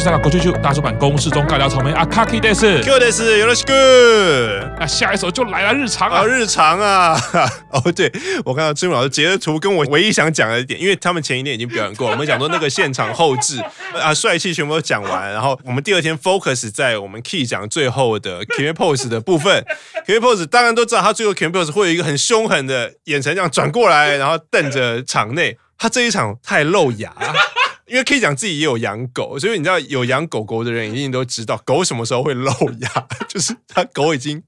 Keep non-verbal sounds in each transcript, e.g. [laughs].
动，我是三岛 Go 啾啾，大叔版公式中尬聊草莓阿卡基德斯，Q 德斯，有了是 good。那下一首就来了，日常啊，日常啊。[laughs] 哦，对，我看到志文老师截的图，跟我唯一想讲的一点，因为他们前一天已经表演过，我们讲说那个现场后置啊，帅气全部都讲完，然后我们第二天 focus 在我们 key 讲最后的 Kimi pose 的部分，[laughs] Kimi pose 当然都知道，他最后 Kimi pose 会有一个很凶狠的眼神这样转过来，然后瞪着场内，他这一场太露牙。因为可以讲自己也有养狗，所以你知道有养狗狗的人一定都知道狗什么时候会露牙，就是它狗已经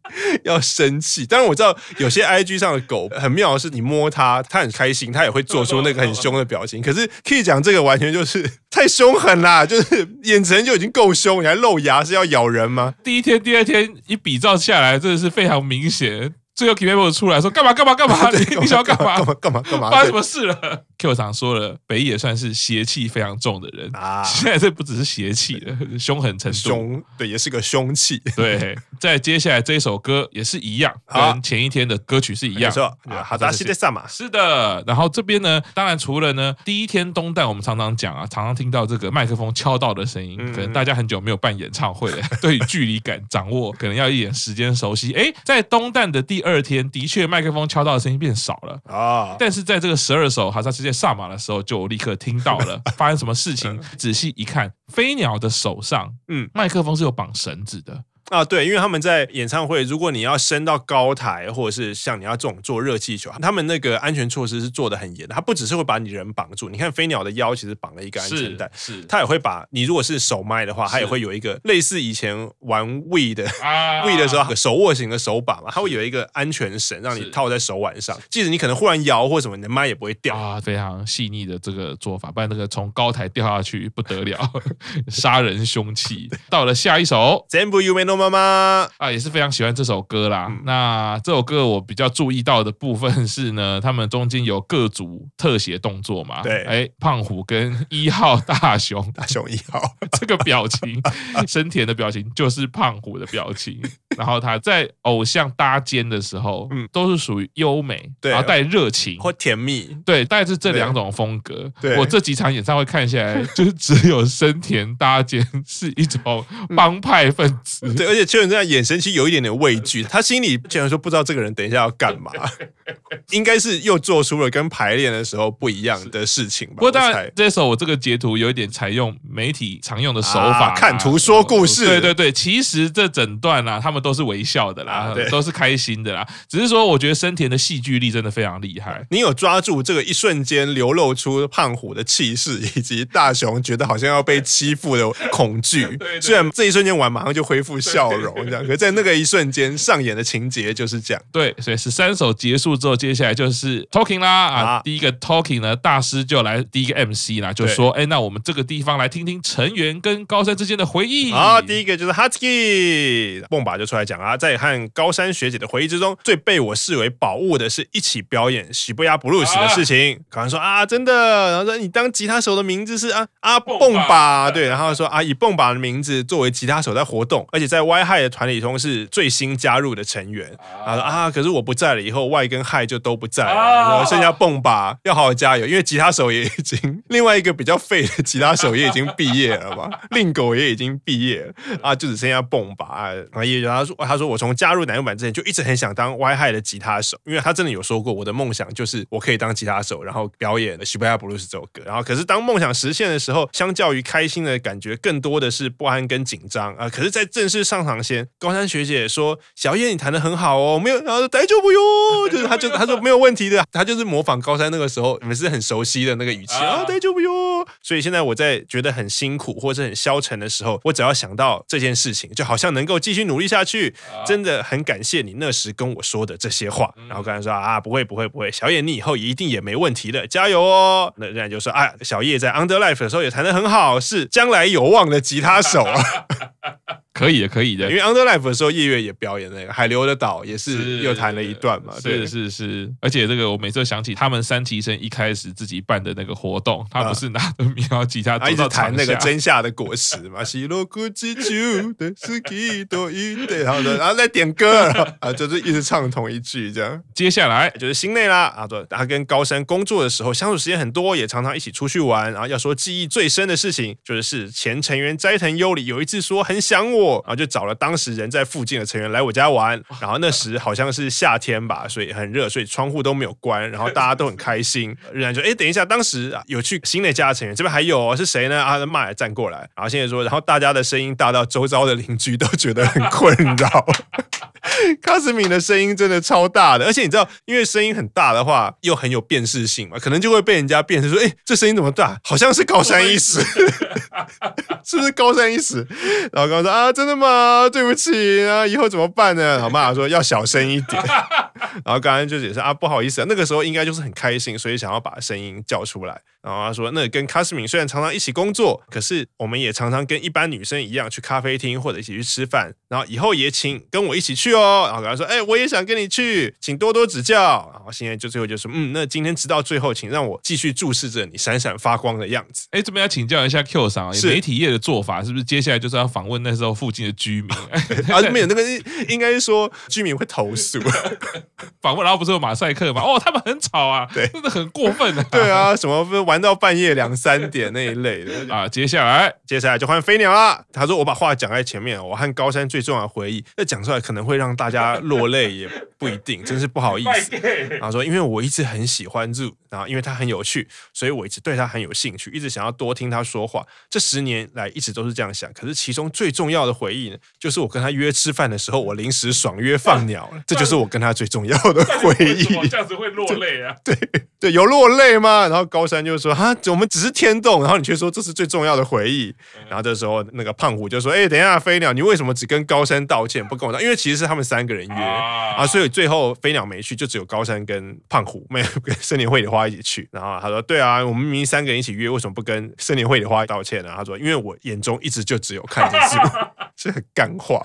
要生气。当然我知道有些 IG 上的狗很妙的是，你摸它，它很开心，它也会做出那个很凶的表情。可是可以讲这个完全就是太凶狠啦，就是眼神就已经够凶，你还露牙是要咬人吗？第一天、第二天一比照下来，真的是非常明显。最后 Kimi 出来说干嘛干嘛干嘛？你你想要干嘛？干嘛干嘛干嘛？[laughs] 发生什么事了？Q 常说了，北野算是邪气非常重的人啊。现在这不只是邪气了，凶狠程度凶，对，也是个凶器。对，在接下来这一首歌也是一样，跟前一天的歌曲是一样。的萨玛。是的，然后这边呢，当然除了呢，第一天东旦我们常常讲啊，常常听到这个麦克风敲到的声音，可能大家很久没有办演唱会了，[laughs] 对距离感掌握可能要一点时间熟悉。哎，在东旦的第第二天的确麦克风敲到的声音变少了啊，但是在这个十二首哈萨世界上马的时候，就立刻听到了 [laughs] 发生什么事情。仔细一看，飞鸟的手上，嗯，麦克风是有绑绳子的。啊，对，因为他们在演唱会，如果你要升到高台，或者是像你要这种做热气球，他们那个安全措施是做的很严的。他不只是会把你人绑住，你看飞鸟的腰其实绑了一个安全带，是，是。他也会把你如果是手麦的话，他也会有一个类似以前玩 Wii 的 [laughs] Wii 的时候手握型的手把嘛，它会有一个安全绳让你套在手腕上，即使你可能忽然摇或什么，你的麦也不会掉啊，非常细腻的这个做法，不然那个从高台掉下去不得了，[laughs] 杀人凶器。到了下一首，全部梦のまま。啊，也是非常喜欢这首歌啦。嗯、那这首歌我比较注意到的部分 [laughs] 是呢，他们中间有各组特写动作嘛。对，哎，胖虎跟 [laughs] 一号大雄，[laughs] 大雄一号这个表情，深田的表情就是胖虎的表情。然后他在偶像搭肩的时候，嗯，都是属于优美，对，然后带热情或甜蜜，对，大概是这两种风格。对，我这几场演唱会看下来，就是只有深田搭肩是一种帮派分子。而且秋元这样眼神其实有一点点畏惧，他心里竟然说不知道这个人等一下要干嘛，[laughs] 应该是又做出了跟排练的时候不一样的事情吧。不过当然，这首我这个截图有一点采用媒体常用的手法，啊，看图说故事。对对对，其实这整段啊，他们都是微笑的啦，啊，都是开心的啦。只是说，我觉得生田的戏剧力真的非常厉害。你有抓住这个一瞬间流露出胖虎的气势，以及大雄觉得好像要被欺负的恐惧。[laughs] 虽然这一瞬间完，马上就恢复笑容，这样。可在那个一瞬间上演的情节就是这样。对，所以十三首结束之后，接下来就是 talking 啦啊，啊。第一个 talking 呢，大师就来第一个 MC 啦，就说：哎，那我们这个地方来听听成员跟高山之间的回忆。啊，第一个就是 Hotsky，蹦吧就出来讲啊，在和高山学姐的回忆之中，最被我视为宝物的是一起表演《喜不压布鲁斯》的事情。高山说啊，真的，然后说你当吉他手的名字是啊啊蹦吧，对，然后说啊以蹦吧的名字作为吉他手在活动，而且在 Y High 的团里头是最新加入的成员。啊啊，可是我不在了以后，Y 跟 High 就都不在了，然后剩下蹦吧要好好加油，因为吉他手也已经另外一个比较废的吉他手也已经毕业了嘛，[laughs] 令狗也已经毕业了啊，就只剩下蹦吧啊。然后也他说他说我从加入乃木坂之前就一直很想当 Y High 的吉他手，因为他真的有说过我的梦想就是我可以当吉他手，然后表演《喜不亚布鲁斯》这首歌。然后可是当梦想实现的时候，相较于开心的感觉，更多的是不安跟紧张啊。可是，在正式上场先，高山学姐说：“小叶，你弹的很好哦，没有，然后大丈夫哟，就 [laughs] 是他就他说没有问题的，他就是模仿高山那个时候你们是很熟悉的那个语气啊，大丈夫哟。所以现在我在觉得很辛苦或者很消沉的时候，我只要想到这件事情，就好像能够继续努力下去。真的很感谢你那时跟我说的这些话。然后刚才说啊，不会不会不会，小叶你以后一定也没问题的，加油哦。那人家就说啊，小叶在 Under Life 的时候也弹的很好，是将来有望的吉他手啊。[laughs] [laughs] 可以的，可以的。因为 Under Life 的时候，叶月也表演那个海流的岛，也是又弹了一段嘛。是是是，而且这个我每次都想起他们三提生一开始自己办的那个活动，他不是拿着民谣吉他，一直弹那个真夏的果实嘛，西罗古吉丘的斯基多伊对，[laughs] 然后然后再点歌啊，就是一直唱同一句这样。接下来就是心内啦啊，对，他跟高山工作的时候相处时间很多，也常常一起出去玩。然后要说记忆最深的事情，就是是前成员斋藤优里有一次说很想我，然后就找了当时人在附近的成员来我家玩。然后那时好像是夏天吧，所以很热，所以窗户都没有关，然后大家都很开心。仍然就哎，等一下，当时啊有去新的家的成员这边还有、哦、是谁呢？啊，骂也站过来。然后现在说，然后大家的声音大到周遭的邻居都觉得很困扰。[laughs] 卡斯敏的声音真的超大的，而且你知道，因为声音很大的话，又很有辨识性嘛，可能就会被人家辨识说，哎，这声音怎么大？好像是高山一史，[laughs] 是不是高山一史？然后刚刚说啊，真的吗？对不起啊，以后怎么办呢？然后妈妈说要小声一点。[laughs] 然后刚刚就解释啊，不好意思啊，那个时候应该就是很开心，所以想要把声音叫出来。然后他说，那跟卡斯敏虽然常常一起工作，可是我们也常常跟一般女生一样去咖啡厅或者一起去吃饭。然后以后也请跟我一起去哦。然后跟他说，哎，我也想跟你去，请多多指教。然后现在就最后就说，嗯，那今天直到最后，请让我继续注视着你闪闪发光的样子。哎，这边要请教一下 Q 桑，媒体业的做法是不是接下来就是要访问那时候附近的居民？[laughs] 啊，没有那个，应该是说居民会投诉 [laughs] 访问，然后不是有马赛克吗？[laughs] 哦，他们很吵啊，对，真的很过分啊。[laughs] 对啊，什么玩到半夜两三点那一类的 [laughs] 啊。接下来，接下来就换飞鸟啦。他说：“我把话讲在前面，我和高山最重要的回忆，那讲出来可能会让大家落泪，也不一定，真是不好意思。”然后说：“因为我一直很喜欢 ZOO，然后因为他很有趣，所以我一直对他很有兴趣，一直想要多听他说话。这十年来一直都是这样想。可是其中最重要的回忆呢，就是我跟他约吃饭的时候，我临时爽约放鸟了。这就是我跟他最重要的回忆。这样子会落泪啊？对 [laughs] 对，有落泪吗？然后高山就说：哈，我们只是天动，然后你却说这是最重要的回忆。然后这时候那个胖虎就说：哎，等一下，飞鸟，你为什么只跟高山道歉，不跟我道？因为其实是他们三个人约啊，所以最后飞鸟没去，就只有高山跟胖虎没有跟森林会里花一起去。然后他说：对啊，我们明明三个人一起约，为什么不跟森林会里花道歉呢？他说：因为我眼中一直就只有看着 ZOO，[laughs] 是很干话，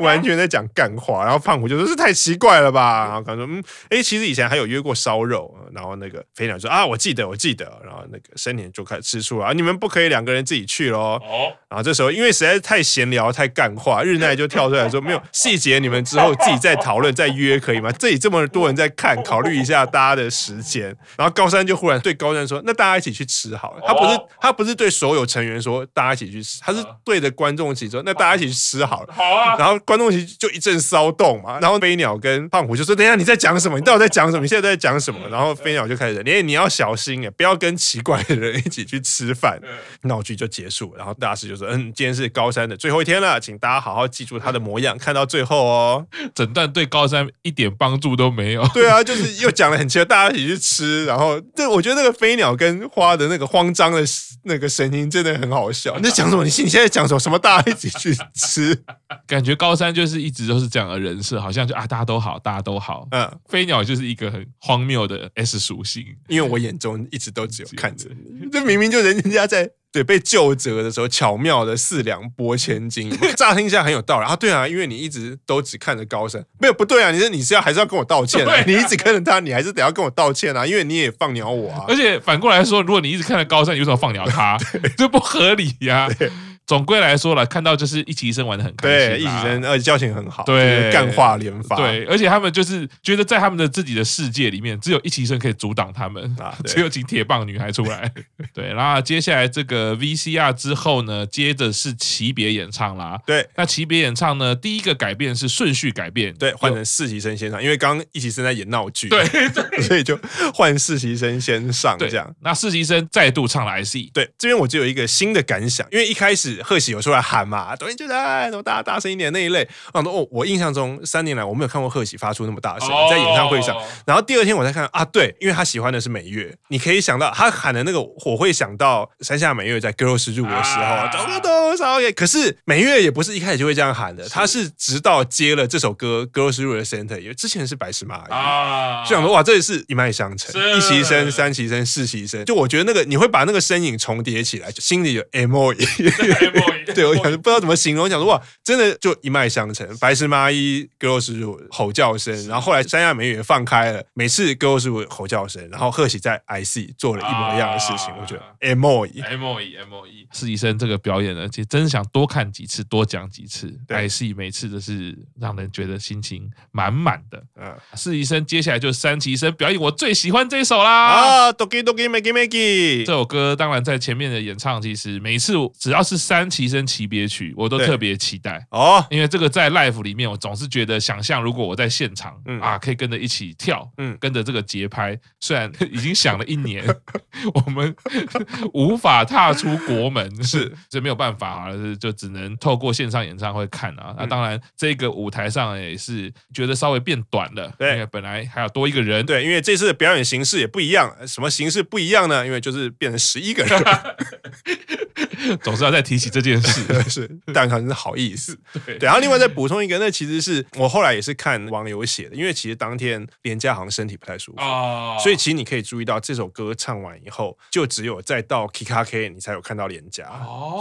完全在讲干话。然后胖虎就说：这太奇怪了吧？然后他说：嗯，哎，其实以前还有约过烧肉。然后那个飞鸟说：啊，我记得，我记得。然后那个森田就开始吃醋了，啊，你们不可以两个人自己去喽。哦。然后这时候因为实在是太闲聊、太干话，日奈就跳出来说：没有细节，你们之后自己再讨论、再约可以吗？这里这么多人在看，考虑一下大家的时间。然后高山就忽然对高山说：那大家一起去吃好了。他不是他不是对所有成员说大家一起去吃，他是对着观众席说：那大家一起去吃好了。好啊。然后观众席就一阵骚动嘛。然后飞鸟跟胖虎就说：等一下你在讲什么？你到底在讲什么？你现在在讲什么？然后飞鸟就开始：你你要小心哎，不要跟奇怪的人一起去吃饭。闹剧就结束。然后大师就说：嗯，今天是高山的最后一天了，请大家好好记住他的模样，看到最后哦。整段对高山一点帮助都没有。对啊，就是又讲了很奇怪，大家一起去吃。然后，这我觉得那个飞鸟跟花的那个慌张的那个声音真的很好笑。你在讲什么？你现你现在讲什么？什么大家一起去吃？[laughs] 感觉高山就是一直都是这样的人设，好像就啊，大家都好，大家都好。嗯，飞鸟就是一个很荒谬的 S 属性，因为我眼中一直都只有看着你，[laughs] 这明明就人家在。对，被救责的时候，巧妙的四两拨千斤，[laughs] 乍听下很有道理啊。对啊，因为你一直都只看着高山，没有不对啊。你是你是要还是要跟我道歉啊？你一直看着他，你还是得要跟我道歉啊，因为你也放鸟我啊。而且反过来说，如果你一直看着高山，你为什么放鸟他？这不合理呀。总归来说了，看到就是一起生玩的很开心，对，一起生而且交情很好，对，干话连发，对，而且他们就是觉得在他们的自己的世界里面，只有一起生可以阻挡他们，啊，只有请铁棒女孩出来，[laughs] 对，然后接下来这个 VCR 之后呢，接着是级别演唱啦，对，那级别演唱呢，第一个改变是顺序改变，对，换成四期生先上，因为刚刚一起生在演闹剧，对，[laughs] 对，所以就换四期生先上，这样，那四期生再度唱了 IC，对，这边我就有一个新的感想，因为一开始。贺喜有出来喊嘛？抖音就在，什么大家大声一点那一类。然后哦，我印象中三年来我没有看过贺喜发出那么大声，在演唱会上。然后第二天我才看啊，对，因为他喜欢的是美月，你可以想到他喊的那个，我会想到山下美月在 Girls 入伍的时候，多少多少爷。可是美月也不是一开始就会这样喊的，他是直到接了这首歌 Girls 入的 Center，因为之前是白石麻衣啊，就想说哇，这里是一脉相承，一期生、三期生、四期生，就我觉得那个你会把那个身影重叠起来，就心里有对，我想不知道怎么形容，我想说哇，真的就一脉相承。白石麻衣歌肉师傅吼叫声，然后后来山下美月也放开了，每次歌肉师傅吼叫声，然后贺喜在 IC 做了一模一样的事情，我觉得 M O E M O E M O E 实习生这个表演呢，其实真想多看几次，多讲几次。IC 每次都是让人觉得心情满满的。嗯，实习生接下来就是三期生表演，我最喜欢这首啦啊，Doki Doki Maggie Maggie 这首歌当然在前面的演唱，其实每次只要是三期生期别曲，我都特别期待哦，因为这个在 live 里面，我总是觉得想象如果我在现场，嗯。啊，可以跟着一起跳，嗯，跟着这个节拍，虽然已经想了一年，[laughs] 我们无法踏出国门，是。[laughs] 这没有办法啊，就只能透过线上演唱会看啊。那当然，这个舞台上也是觉得稍微变短了，对，因为本来还要多一个人，对，因为这次的表演形式也不一样，什么形式不一样呢？因为就是变成十一个人。[laughs] 总是要再提起这件事，[laughs] 是，但可能是好意思。[laughs] 对，然后另外再补充一个，那其实是我后来也是看网友写的，因为其实当天连家好像身体不太舒服，哦，所以其实你可以注意到这首歌唱完以后，就只有再到 Kikake 你才有看到连家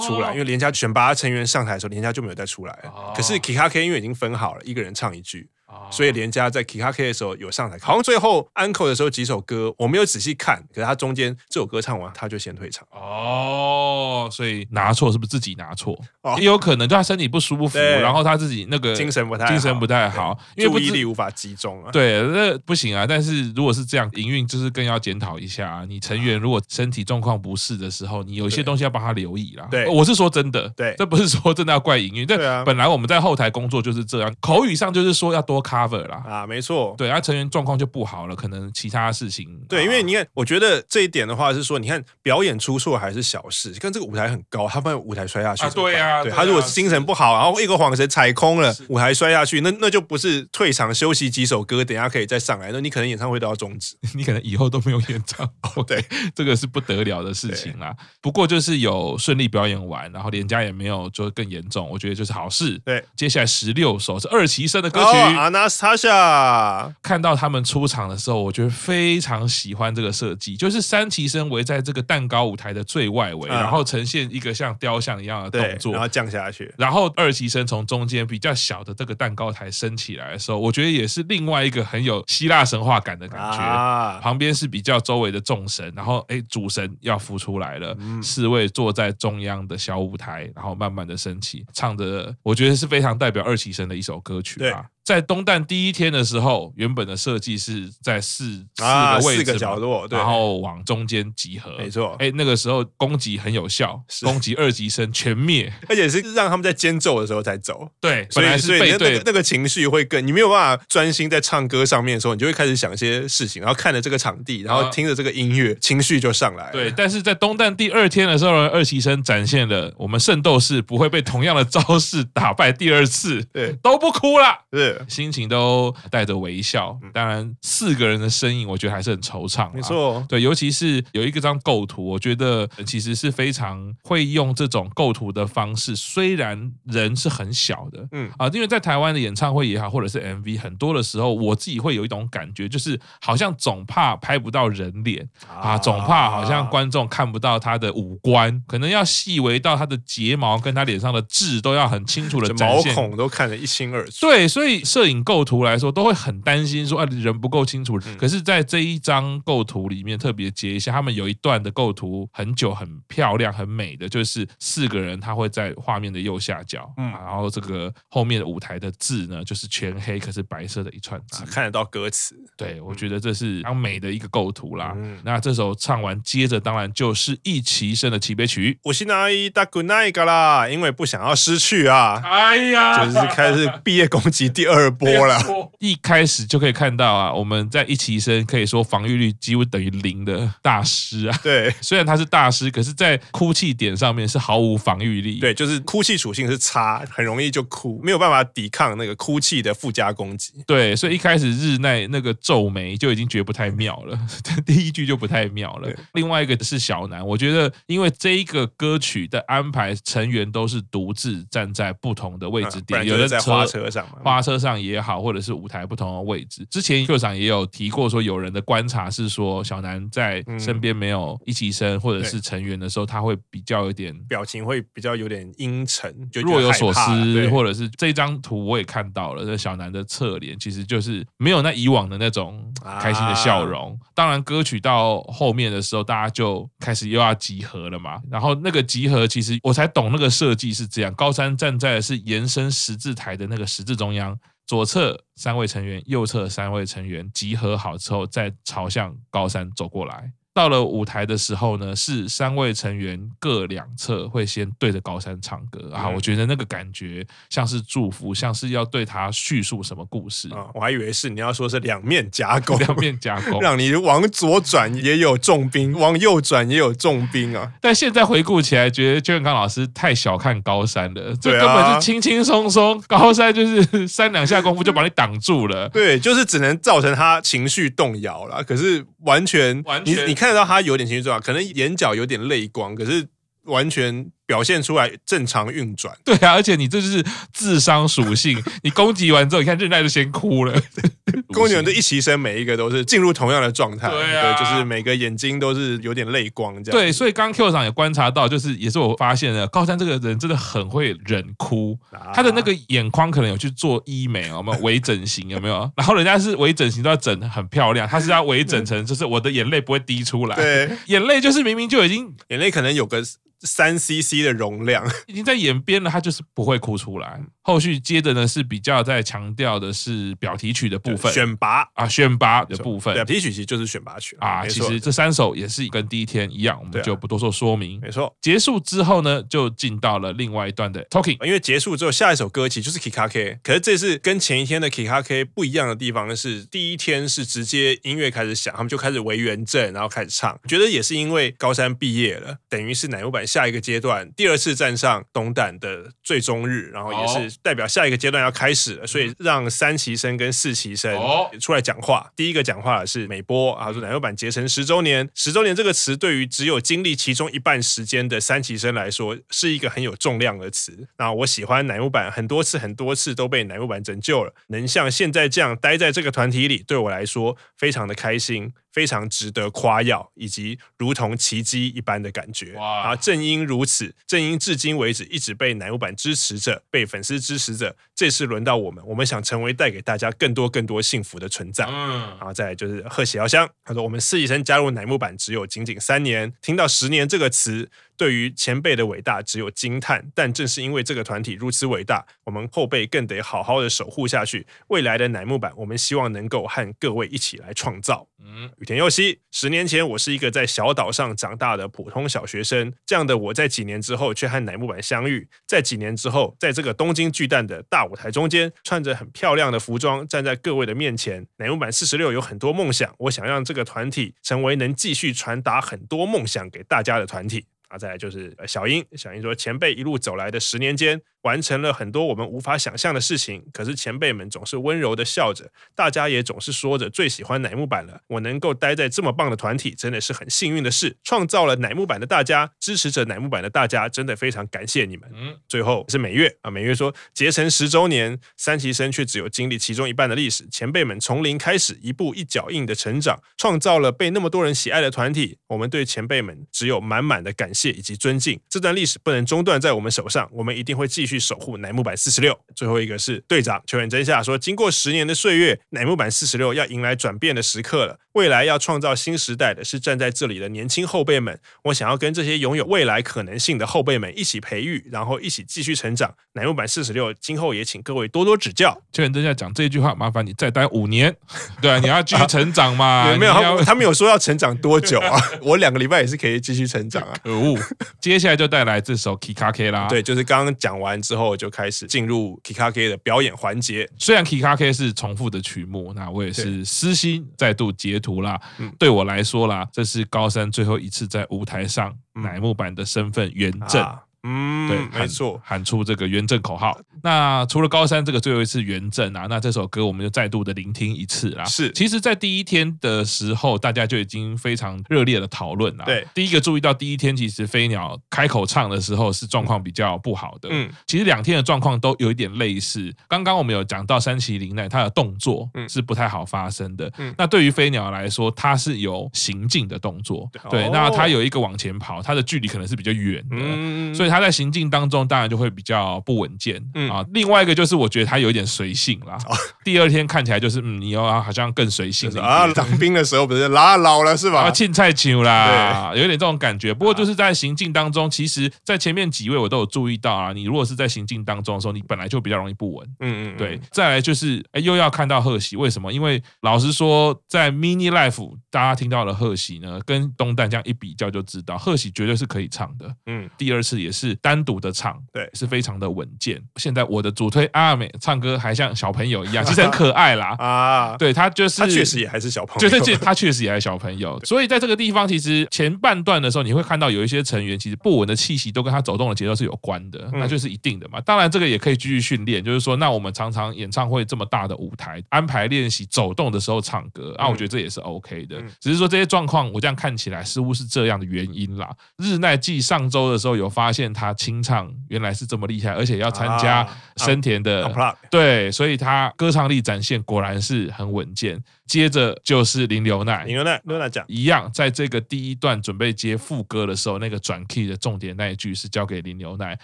出来，因为连家选拔成员上台的时候，连家就没有再出来。可是 Kikake 因为已经分好了，一个人唱一句。所以连家在 Kikake 的时候有上台，好像最后 Encore 的时候几首歌我没有仔细看，可是他中间这首歌唱完他就先退场。哦，所以拿错是不是自己拿错？哦，也有可能就他身体不舒服，然后他自己那个精神不太精神不太好，因为注意力无法集中啊。对，那不行啊。但是如果是这样，营运就是更要检讨一下啊。你成员如果身体状况不适的时候，你有一些东西要帮他留意啦。对，我是说真的，对，这不是说真的要怪营运。对啊，本来我们在后台工作就是这样，口语上就是说要多 cover 啦。啊，没错，对，他成员状况就不好了，可能其他事情。对，因为你看，我觉得这一点的话是说，你看表演出错还是小事，看这个舞台很高，他把舞台摔下去。对啊，他如果是精神不好，然后一个晃神踩空了，舞台摔下去，那那就不是退场休息几首歌，等下可以再上来，那你可能演唱会都要终止，[laughs] 你可能以后都没有演唱会。对，这个是不得了的事情啦。不过就是有顺利表演完，然后连家也没有就更严重，我觉得就是好事。对，接下来十六首是二期生的歌曲，Anastasia。看到他们出场的时候，我觉得非常喜欢这个设计，就是三旗生围在这个蛋糕舞台的最外围，然后呈现一个像雕像一样的动作，然后降下去，然后二旗生从中间比较小的这个蛋糕台升起来的时候，我觉得也是另外一个很有希腊神话感的感觉。旁边是比较周围的众神，然后哎，主神要浮出来了，四位坐在中央的小舞台，然后慢慢的升起，唱着我觉得是非常代表二旗生的一首歌曲啊。在东旦第一天的时候，原本的设计是在四四个位置，四个角落，然后往中间集合。没错，哎，那个时候攻击很有效，攻击二级生全灭，[laughs] 而且是让他们在间奏的时候才走。对，本来是背对那个情绪会更，你没有办法专心在唱歌上面的时候，你就会开始想一些事情，然后看着这个场地，然后听着这个音乐，情绪就上来。对，但是在东旦第二天的时候，二级生展现了我们圣斗士不会被同样的招式打败第二次，对，都不哭了，是。心情都带着微笑，当然四个人的身影，我觉得还是很惆怅。没错，对，尤其是有一个张构图，我觉得其实是非常会用这种构图的方式。虽然人是很小的，嗯啊，因为在台湾的演唱会也好，或者是 MV，很多的时候，我自己会有一种感觉，就是好像总怕拍不到人脸啊，总怕好像观众看不到他的五官，可能要细微到他的睫毛跟他脸上的痣都要很清楚的展现，毛孔都看得一清二楚。对，所以摄影。构图来说，都会很担心说啊，人不够清楚。可是，在这一张构图里面，特别截一下，他们有一段的构图很久、很漂亮、很美的，就是四个人他会在画面的右下角，嗯，然后这个后面的舞台的字呢，就是全黑，可是白色的一串字，看得到歌词。对，我觉得这是非常美的一个构图啦。那这首唱完，接着当然就是一期生的齐悲曲，我是哪一大姑那个啦，因为不想要失去啊，哎呀，就是开始毕业攻击 [laughs] 第二波。多了，一开始就可以看到啊，我们在一期生可以说防御率几乎等于零的大师啊。对，[laughs] 虽然他是大师，可是，在哭泣点上面是毫无防御力。对，就是哭泣属性是差，很容易就哭，没有办法抵抗那个哭泣的附加攻击。对，所以一开始日奈那个皱眉就已经觉得不太妙了，[laughs] 第一句就不太妙了。另外一个是小南，我觉得因为这一个歌曲的安排，成员都是独自站在不同的位置点，有的在花车上嘛，花车。上也好，或者是舞台不同的位置。之前 Q 长也有提过，说有人的观察是说，小南在身边没有一起生或者是成员的时候，他会比较有点表情会比较有点阴沉，就若有所思，或者是这张图我也看到了，这小南的侧脸其实就是没有那以往的那种开心的笑容。当然，歌曲到后面的时候，大家就开始又要集合了嘛。然后那个集合，其实我才懂那个设计是这样：高山站在的是延伸十字台的那个十字中央，左侧三位成员，右侧三位成员集合好之后，再朝向高山走过来。到了舞台的时候呢，是三位成员各两侧会先对着高山唱歌啊，我觉得那个感觉像是祝福，像是要对他叙述什么故事啊。我还以为是你要说是两面夹攻，[laughs] 两面夹攻，[laughs] 让你往左转也有重兵，往右转也有重兵啊。但现在回顾起来，觉得娟康老师太小看高山了，这根本是轻轻松松，高山就是三两下功夫就把你挡住了。对，就是只能造成他情绪动摇了，可是完全完全你你。看得到他有点情绪状态，可能眼角有点泪光，可是完全。表现出来正常运转，对啊，而且你这就是智商属性。[laughs] 你攻击完之后，你看任奈就先哭了。[laughs] 攻击完的一齐生每一个都是进入同样的状态，对啊，对，就是每个眼睛都是有点泪光这样。对，所以刚刚 Q 长也观察到，就是也是我发现了，高山这个人真的很会忍哭，啊、他的那个眼眶可能有去做医美，有没有微整形？有没有？[laughs] 然后人家是微整形都要整很漂亮，他是要微整成就是我的眼泪不会滴出来，对，眼泪就是明明就已经眼泪可能有个。三 CC 的容量 [laughs] 已经在演边了，他就是不会哭出来。后续接着呢是比较在强调的是表题曲的部分，选拔啊，选拔的部分。表题曲其实就是选拔曲啊。其实这三首也是跟第一天一样，我们就不多做说明。没错，结束之后呢，就进到了另外一段的 Talking。因为结束之后，下一首歌其实就是 Kikake，可是这次跟前一天的 Kikake 不一样的地方是，第一天是直接音乐开始响，他们就开始为圆阵，然后开始唱。觉得也是因为高三毕业了，等于是奶油版下一个阶段。第二次站上东胆的最终日，然后也是代表下一个阶段要开始了，所以让三旗生跟四旗生出来讲话。第一个讲话的是美波啊，说乃木坂结成十周年，十周年这个词对于只有经历其中一半时间的三旗生来说，是一个很有重量的词。那我喜欢奶油版很多次，很多次都被奶油版拯救了，能像现在这样待在这个团体里，对我来说非常的开心。非常值得夸耀，以及如同奇迹一般的感觉。哇！啊，正因如此，正因至今为止一直被乃木坂支持着，被粉丝支持着，这次轮到我们，我们想成为带给大家更多更多幸福的存在。嗯，然后再来就是贺喜遥香，他说我们四习生加入乃木坂只有仅仅三年，听到十年这个词。对于前辈的伟大只有惊叹，但正是因为这个团体如此伟大，我们后辈更得好好的守护下去。未来的乃木坂，我们希望能够和各位一起来创造。嗯，雨田佑希，十年前我是一个在小岛上长大的普通小学生，这样的我在几年之后却和乃木坂相遇，在几年之后，在这个东京巨蛋的大舞台中间，穿着很漂亮的服装站在各位的面前。乃木坂四十六有很多梦想，我想让这个团体成为能继续传达很多梦想给大家的团体。啊，再来就是小英，小英说，前辈一路走来的十年间。完成了很多我们无法想象的事情，可是前辈们总是温柔的笑着，大家也总是说着最喜欢乃木坂了。我能够待在这么棒的团体，真的是很幸运的事。创造了乃木坂的大家，支持着乃木坂的大家，真的非常感谢你们。嗯，最后是美月啊，美月说结成十周年，三期生却只有经历其中一半的历史。前辈们从零开始，一步一脚印的成长，创造了被那么多人喜爱的团体。我们对前辈们只有满满的感谢以及尊敬。这段历史不能中断在我们手上，我们一定会继续。去守护乃木坂四十六，最后一个是队长秋元真夏说，经过十年的岁月，乃木坂四十六要迎来转变的时刻了。未来要创造新时代的是站在这里的年轻后辈们。我想要跟这些拥有未来可能性的后辈们一起培育，然后一起继续成长。乃木坂四十六，今后也请各位多多指教。秋元真夏讲这句话，麻烦你再待五年。[laughs] 对啊，你要继续成长嘛？[laughs] 有、没有，他他没有说要成长多久啊？[laughs] 我两个礼拜也是可以继续成长啊。可恶！接下来就带来这首 Kikake 啦。对，就是刚刚讲完。之后就开始进入 Kikake 的表演环节。虽然 Kikake 是重复的曲目，那我也是私心再度截图啦。对我来说啦，这是高山最后一次在舞台上乃木坂的身份圆正。嗯，对，没错，喊出这个圆正口号。那除了高山这个最后一次圆正啊，那这首歌我们就再度的聆听一次啦。是，其实，在第一天的时候，大家就已经非常热烈的讨论了。对，第一个注意到第一天其实飞鸟开口唱的时候是状况比较不好的。嗯，其实两天的状况都有一点类似。刚刚我们有讲到山崎绫奈，他的动作是不太好发生的。嗯，那对于飞鸟来说，它是有行进的动作。对，那它有一个往前跑，它的距离可能是比较远的。嗯，所以它在行进当中当然就会比较不稳健。嗯啊，另外一个就是我觉得他有一点随性啦。第二天看起来就是嗯，你要好像更随性了啊。当兵的时候不是拉老了是吧？[laughs] 啊青菜球啦，有点这种感觉。不过就是在行进当中，其实，在前面几位我都有注意到啊。你如果是在行进当中的时候，你本来就比较容易不稳。嗯嗯，对。再来就是，哎，又要看到贺喜，为什么？因为老实说，在 Mini Life 大家听到了贺喜呢，跟东旦这样一比较就知道，贺喜绝对是可以唱的。嗯，第二次也是单独的唱，对，是非常的稳健。现在我的主推阿美唱歌还像小朋友一样，[laughs] 其实很可爱啦。啊，对他就是，他确实也还是小朋友，对对，他确实也还是小朋友。[laughs] 所以在这个地方，其实前半段的时候，你会看到有一些成员其实不稳的气息都跟他走动的节奏是有关的，那就是一定的嘛。当然，这个也可以继续训练，就是说，那我们常常演唱会这么大的舞台，安排练习走动的时候唱歌啊，我觉得这也是 OK 的。只是说这些状况，我这样看起来似乎是这样的原因啦。日奈继上周的时候有发现他清唱原来是这么厉害，而且要参加生田的，对，所以他歌唱力展现果然是很稳健。接着就是林流奈，林流奈，流奈讲一样，在这个第一段准备接副歌的时候，那个转 key 的重点那一句是交给林流奈。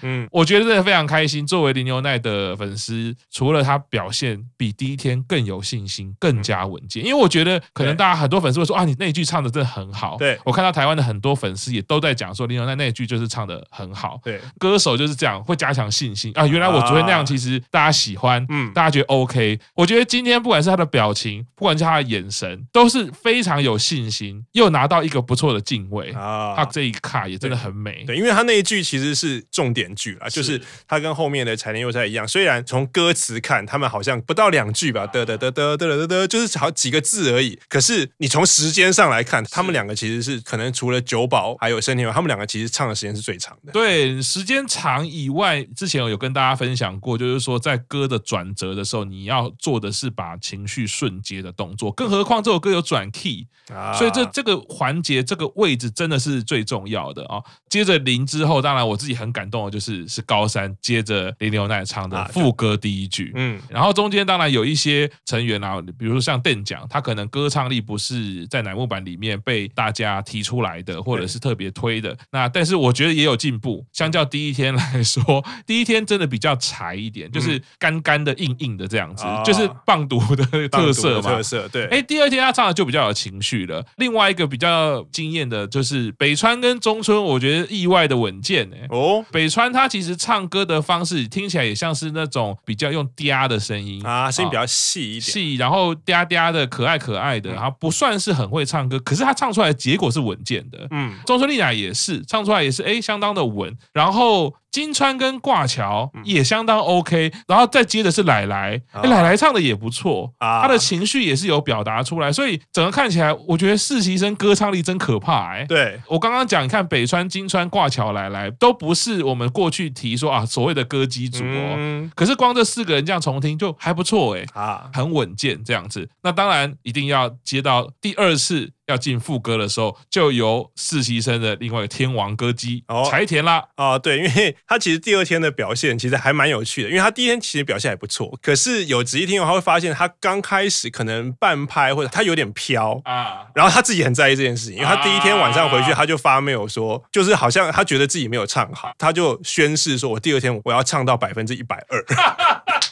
嗯，我觉得真的非常开心。作为林流奈的粉丝，除了他表现比第一天更有信心、更加稳健，因为我觉得可能大家很多粉丝会说啊，你那一句唱的真的很好。对，我看到台湾的很多粉丝也都在讲说林流奈那一句就是唱的很好。对，歌手就是这样，会加强信心啊。原来我昨天那样，其实大家喜欢，嗯，大家觉得 OK。我觉得今天不管是他的表情，不管是他的。眼神都是非常有信心，又拿到一个不错的敬畏啊！他这一卡也真的很美，对，对，因为他那一句其实是重点句啊，就是他跟后面的柴田佑菜一样，虽然从歌词看，他们好像不到两句吧，嘚嘚嘚嘚嘚嘚嘚，就是好几个字而已。可是你从时间上来看，他们两个其实是可能除了酒保还有生田，他们两个其实唱的时间是最长的。对，时间长以外，之前我有跟大家分享过，就是说在歌的转折的时候，你要做的是把情绪瞬接的动作。更何况这首歌有转 key，所以这这个环节这个位置真的是最重要的。啊！接着零之后，当然我自己很感动的就是是高山接着林牛奈唱的副歌第一句，嗯，然后中间当然有一些成员啊，比如说像邓奖，他可能歌唱力不是在乃木坂里面被大家提出来的，或者是特别推的，那但是我觉得也有进步，相较第一天来说，第一天真的比较柴一点，就是干干的硬硬的这样子，就是棒读的特色嘛，特色对，哎，第二。天他唱的就比较有情绪了。另外一个比较惊艳的就是北川跟中村，我觉得意外的稳健哎。哦，北川他其实唱歌的方式听起来也像是那种比较用嗲的声音啊，声音比较细一点，细，然后嗲嗲的，可爱可爱的，然后不算是很会唱歌，可是他唱出来的结果是稳健的。嗯，中村丽奈也是唱出来也是哎，相当的稳，然后。金川跟挂桥也相当 OK，然后再接着是奶奶，奶奶唱的也不错，他的情绪也是有表达出来，所以整个看起来，我觉得实习生歌唱力真可怕哎。对，我刚刚讲，你看北川、金川、挂桥、奶奶都不是我们过去提说啊所谓的歌姬组哦，可是光这四个人这样重听就还不错哎，啊，很稳健这样子。那当然一定要接到第二次。要进副歌的时候，就由实习生的另外一个天王歌姬柴田啦。哦，对，因为他其实第二天的表现其实还蛮有趣的，因为他第一天其实表现还不错，可是有仔细听他会发现他刚开始可能半拍或者他有点飘啊，然后他自己很在意这件事情，因为他第一天晚上回去他就发 mail 说，就是好像他觉得自己没有唱好，他就宣誓说，我第二天我要唱到百分之一百二。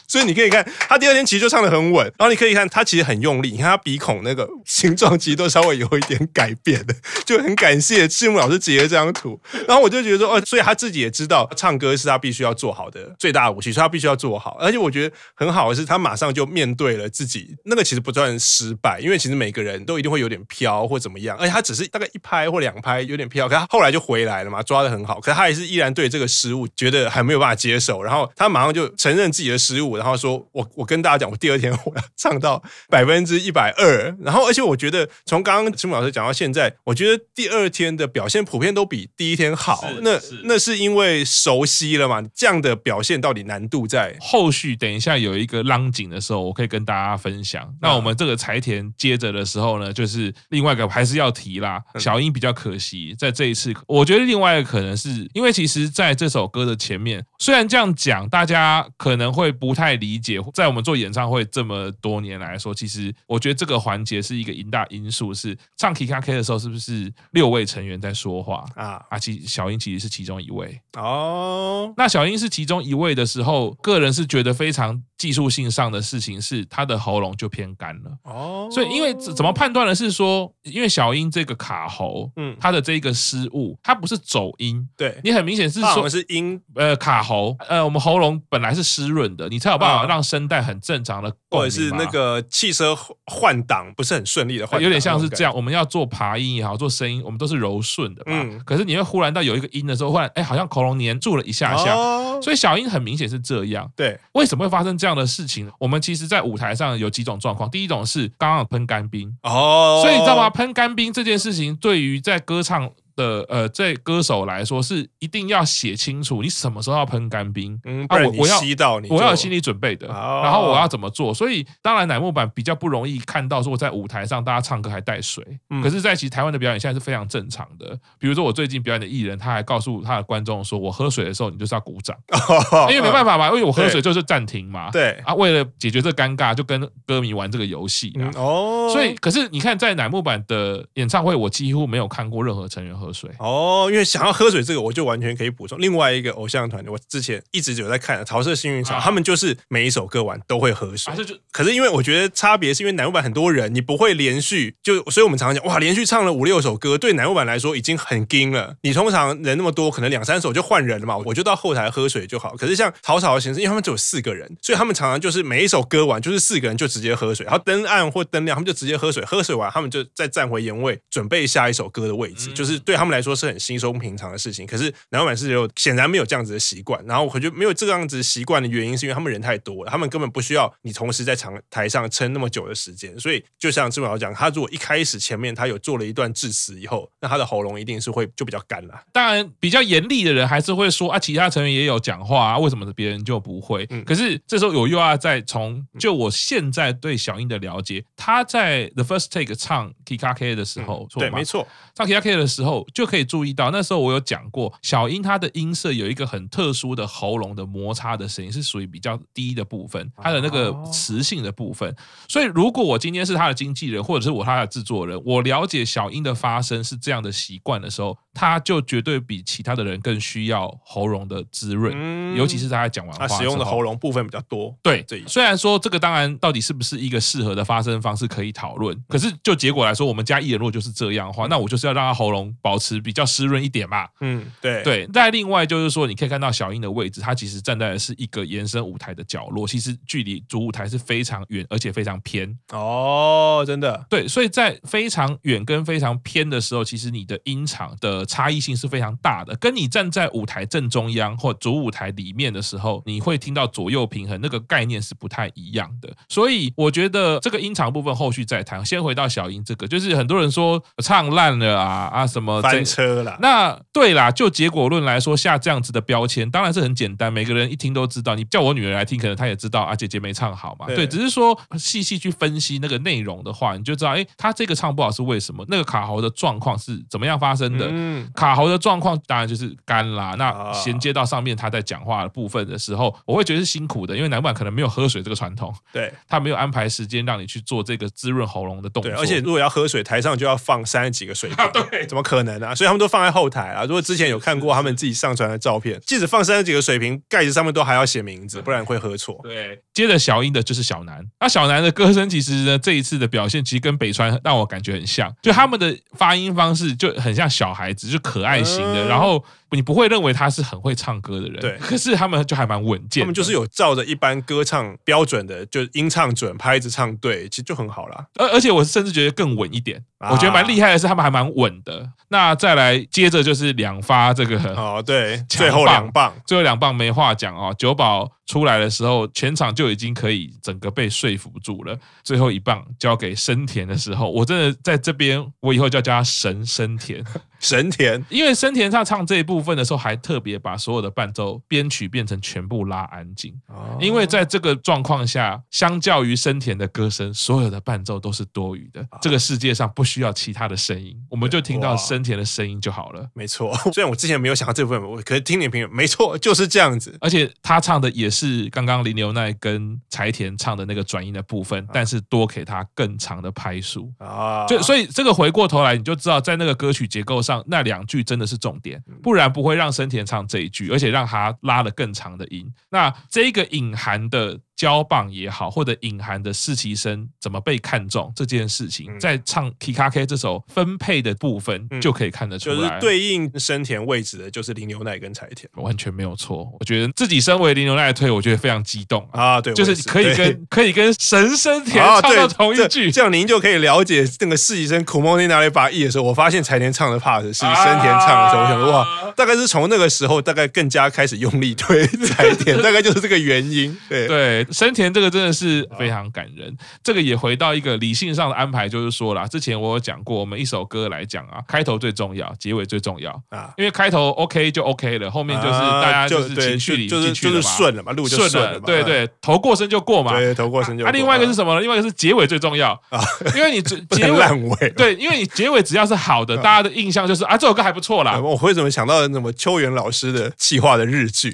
所以你可以看他第二天其实就唱的很稳，然后你可以看他其实很用力，你看他鼻孔那个形状其实都稍微有一点改变的，就很感谢赤木老师截了这张图。然后我就觉得说，哦，所以他自己也知道唱歌是他必须要做好的最大武器，所以他必须要做好。而且我觉得很好的是，他马上就面对了自己那个其实不算失败，因为其实每个人都一定会有点飘或怎么样，而且他只是大概一拍或两拍有点飘，可他后来就回来了嘛，抓的很好。可是他还是依然对这个失误觉得还没有办法接受，然后他马上就承认自己的失误。，然后说我我跟大家讲，我第二天我要唱到 [laughs] 百分之一百二，然后而且我觉得从刚刚青木老师讲到现在，我觉得第二天的表现普遍都比第一天好，那那是因为熟悉了嘛？这样的表现到底难度在？后续等一下有一个浪景的时候，我可以跟大家分享。那我们这个柴田接着的时候呢，就是另外一个还是要提啦，小英比较可惜，在这一次，我觉得另外一个可能是因为其实在这首歌的前面，虽然这样讲，大家可能会不太理解，在我们做演唱会这么多年来说，其实我觉得这个环节是一个一大因素，是唱 Kikake 的时候，是不是六位成员在说话啊？啊，其小英其实是其中一位哦。那小英是其中一位的时候，个人是觉得非常。技术性上的事情是她的喉咙就偏干了哦，所以因为怎么判断的是说，因为小英这个卡喉，嗯，她的这个失误，他不是走音，对你很明显是说我们是音，呃，卡喉，呃，我们喉咙本来是湿润的，你才有办法让声带很正常的，或者是那个汽车换挡不是很顺利的换，有点像是这样，我们要做爬音也好，做声音，我们都是柔顺的嘛，可是你会忽然到有一个音的时候，忽然哎，好像喉咙黏住了一下下，所以小英很明显是这样，对，为什么会发生？这样的事情，我们其实，在舞台上有几种状况。第一种是刚刚喷干冰。哦，所以你知道吗？喷干冰这件事情，对于在歌唱。的呃，这歌手来说是一定要写清楚，你什么时候要喷干冰，嗯，不然你吸到你，我要有心理准备的，然后我要怎么做？所以当然乃木坂比较不容易看到说我在舞台上大家唱歌还带水，嗯可是，在其实台湾的表演现在是非常正常的。比如说我最近表演的艺人，他还告诉他的观众说，我喝水的时候你就是要鼓掌，[laughs] 因为没办法嘛，因为我喝水就是暂停嘛，对啊，为了解决这尴尬，就跟歌迷玩这个游戏哦。所以可是你看，在乃木坂的演唱会，我几乎没有看过任何成员喝。喝水哦，因为想要喝水这个，我就完全可以补充。另外一个偶像团，我之前一直有在看的桃色幸运草，他们就是每一首歌完都会喝水。可是因为我觉得差别是因为乃木坂很多人，你不会连续就，所以我们常常讲哇，连续唱了五六首歌，对乃木坂来说已经很惊了。你通常人那么多，可能两三首就换人了嘛，我就到后台喝水就好。可是像草草的形式，因为他们只有四个人，所以他们常常就是每一首歌完就是四个人就直接喝水，然后灯暗或灯亮，他们就直接喝水。喝水完，他们就再站回原位，准备下一首歌的位置，就是对。他们来说是很稀松平常的事情，可是乃木坂是有显然没有这样子的习惯。然后我觉得没有这个样子习惯的原因，是因为他们人太多了，他们根本不需要你同时在场台上撑那么久的时间。所以就像志文老讲，他如果一开始前面他有做了一段致辞以后，那他的喉咙一定是会就比较干了。当然，比较严厉的人还是会说啊，其他成员也有讲话啊，为什么别人就不会？嗯、可是这时候我又要再从就我现在对小英的了解，他在 The First Take 唱 Kikake 的时候，嗯、对，没错，唱 Kikake 的时候就可以注意到。那时候我有讲过，小英她的音色有一个很特殊的喉咙的摩擦的声音，是属于比较低的部分，它的那个磁性的部分。所以如果我今天是她的经纪人，或者是我她的制作人，我了解小英的发声是这样的习惯的时候，他就绝对比其他的人更需要喉咙的滋润，尤其是他在讲完话，他使用的喉咙部分比较多。对，虽然说这个当然到底是不是一个适合的发声方式可以讨论，可是就结果来说，我们家艺人如果就是这样的话，那我就是要让他喉咙保持比较湿润。一点嘛，嗯，对对。再另外就是说，你可以看到小英的位置，她其实站在的是一个延伸舞台的角落，其实距离主舞台是非常远，而且非常偏。哦，真的，对。所以在非常远跟非常偏的时候，其实你的音场的差异性是非常大的。跟你站在舞台正中央或主舞台里面的时候，你会听到左右平衡那个概念是不太一样的。所以我觉得这个音场部分后续再谈。先回到小英这个，就是很多人说唱烂了啊啊什么翻车了。那对啦，就结果论来说，下这样子的标签当然是很简单，每个人一听都知道。你叫我女儿来听，可能她也知道啊，姐姐没唱好嘛。对，只是说细细去分析那个内容的话，你就知道，哎，她这个唱不好是为什么？那个卡喉的状况是怎么样发生的？嗯，卡喉的状况当然就是干啦。那衔接到上面他在讲话的部分的时候，我会觉得是辛苦的，因为男版可能没有喝水这个传统，对，他没有安排时间让你去做这个滋润喉咙的动作。对，而且如果要喝水，台上就要放三十几个水瓶，[laughs] 啊，对，怎么可能啊？所以他们都放在后台。啊！如果之前有看过他们自己上传的照片，[laughs] 即使放三十几个水瓶，盖子上面都还要写名字，不然会喝错。对，接着小英的就是小南。那小南的歌声其实呢，这一次的表现其实跟北川让我感觉很像，就他们的发音方式就很像小孩子，就可爱型的。然后你不会认为他是很会唱歌的人，对。可是他们就还蛮稳健，他们就是有照着一般歌唱标准的，就音唱准，拍子唱对，其实就很好啦。而而且我甚至觉得更稳一点，啊、我觉得蛮厉害的是他们还蛮稳的。那再来接着就是两发这个哦，对，最后两棒，最后两棒没话讲哦，九保。出来的时候，全场就已经可以整个被说服住了。最后一棒交给生田的时候，我真的在这边，我以后就要叫他神生田。[laughs] 神田，因为生田他唱这一部分的时候，还特别把所有的伴奏编曲变成全部拉安静。哦，因为在这个状况下，相较于生田的歌声，所有的伴奏都是多余的。这个世界上不需要其他的声音，我们就听到生田的声音就好了。没错，[laughs] 虽然我之前没有想到这部分，我可是听你评论，没错，就是这样子。而且他唱的也是刚刚林牛奈跟柴田唱的那个转音的部分，但是多给他更长的拍数啊。就所以这个回过头来，你就知道在那个歌曲结构上，那两句真的是重点，不然不会让生田唱这一句，而且让他拉了更长的音。那这个隐含的。交棒也好，或者隐含的实习生怎么被看中这件事情，嗯、在唱 Kikake 这首分配的部分就可以看得出来。就是对应生田位置的，就是林牛奈跟柴田，完全没有错。我觉得自己身为林牛奈的推，我觉得非常激动啊！啊对，就是可以跟 [laughs] 可以跟神生田唱到同一句，这样您就可以了解那个实习生苦梦在哪里把 E 的时候，我发现柴田唱的 part 是生田唱的时候，我想说哇，大概是从那个时候，大概更加开始用力推柴田，[laughs] 大概就是这个原因。对对。生田这个真的是非常感人，这个也回到一个理性上的安排，就是说啦，之前我有讲过，我们一首歌来讲啊，开头最重要，结尾最重要。啊，因为开头 OK 就 OK 了，后面就是大家就是情绪里进去就是顺了嘛，路就顺了，对对，头过身就过嘛，对，头过身就过。啊，另外一个是什么呢？另外一个是结尾最重要。啊，因为你 [laughs] 结尾烂尾，对，因为你结尾只要是好的，大家的印象就是啊，这首歌还不错啦。我为什么想到什么秋元老师的企划的日剧，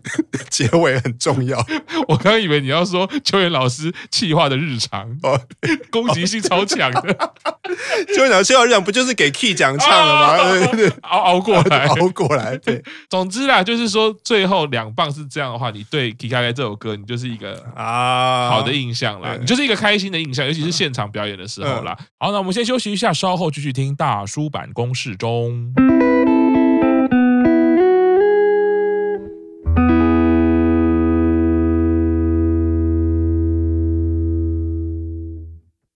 [laughs] 结尾很重要。[laughs] 我刚以为你要说。秋元老师企划的日常哦，攻击性超强的。[laughs] 秋元老师企划日常不就是给 Key 讲唱了吗？哦、对对对，熬 [laughs] 熬过来，[laughs] 熬过来。对，总之啦，就是说最后两棒是这样的话，你对 Kikake 这首歌，你就是一个啊好的印象啦，你就是一个开心的印象，尤其是现场表演的时候啦。好，那我们先休息一下，稍后继续听大叔坂工事中。